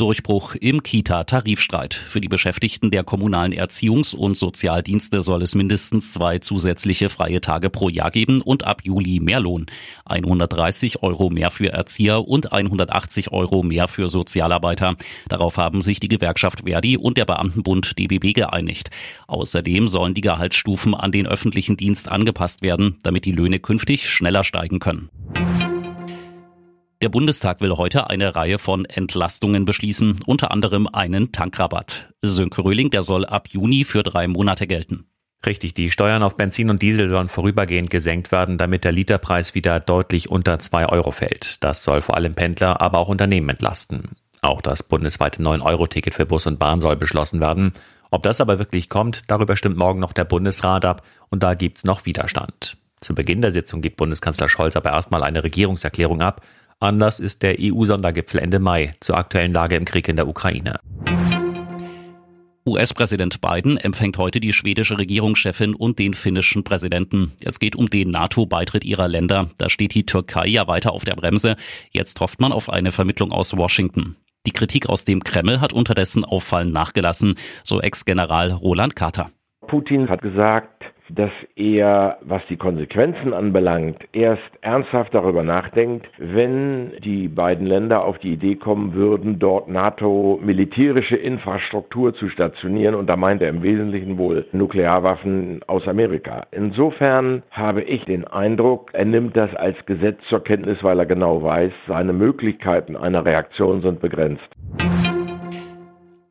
Durchbruch im Kita-Tarifstreit. Für die Beschäftigten der kommunalen Erziehungs- und Sozialdienste soll es mindestens zwei zusätzliche freie Tage pro Jahr geben und ab Juli mehr Lohn. 130 Euro mehr für Erzieher und 180 Euro mehr für Sozialarbeiter. Darauf haben sich die Gewerkschaft Verdi und der Beamtenbund DBB geeinigt. Außerdem sollen die Gehaltsstufen an den öffentlichen Dienst angepasst werden, damit die Löhne künftig schneller steigen können. Der Bundestag will heute eine Reihe von Entlastungen beschließen, unter anderem einen Tankrabatt. Sönke Röhling, der soll ab Juni für drei Monate gelten. Richtig, die Steuern auf Benzin und Diesel sollen vorübergehend gesenkt werden, damit der Literpreis wieder deutlich unter zwei Euro fällt. Das soll vor allem Pendler, aber auch Unternehmen entlasten. Auch das bundesweite 9-Euro-Ticket für Bus und Bahn soll beschlossen werden. Ob das aber wirklich kommt, darüber stimmt morgen noch der Bundesrat ab und da gibt's noch Widerstand. Zu Beginn der Sitzung gibt Bundeskanzler Scholz aber erstmal eine Regierungserklärung ab Anlass ist der EU-Sondergipfel Ende Mai zur aktuellen Lage im Krieg in der Ukraine. US-Präsident Biden empfängt heute die schwedische Regierungschefin und den finnischen Präsidenten. Es geht um den NATO-Beitritt ihrer Länder. Da steht die Türkei ja weiter auf der Bremse. Jetzt hofft man auf eine Vermittlung aus Washington. Die Kritik aus dem Kreml hat unterdessen auffallend nachgelassen, so Ex-General Roland Carter. Putin hat gesagt, dass er, was die Konsequenzen anbelangt, erst ernsthaft darüber nachdenkt, wenn die beiden Länder auf die Idee kommen würden, dort NATO-militärische Infrastruktur zu stationieren. Und da meint er im Wesentlichen wohl Nuklearwaffen aus Amerika. Insofern habe ich den Eindruck, er nimmt das als Gesetz zur Kenntnis, weil er genau weiß, seine Möglichkeiten einer Reaktion sind begrenzt.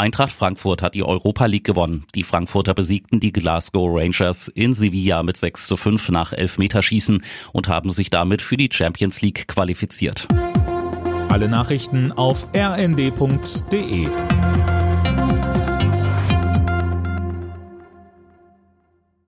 Eintracht Frankfurt hat die Europa League gewonnen. Die Frankfurter besiegten die Glasgow Rangers in Sevilla mit 6 zu 5 nach Elfmeterschießen und haben sich damit für die Champions League qualifiziert. Alle Nachrichten auf rnd.de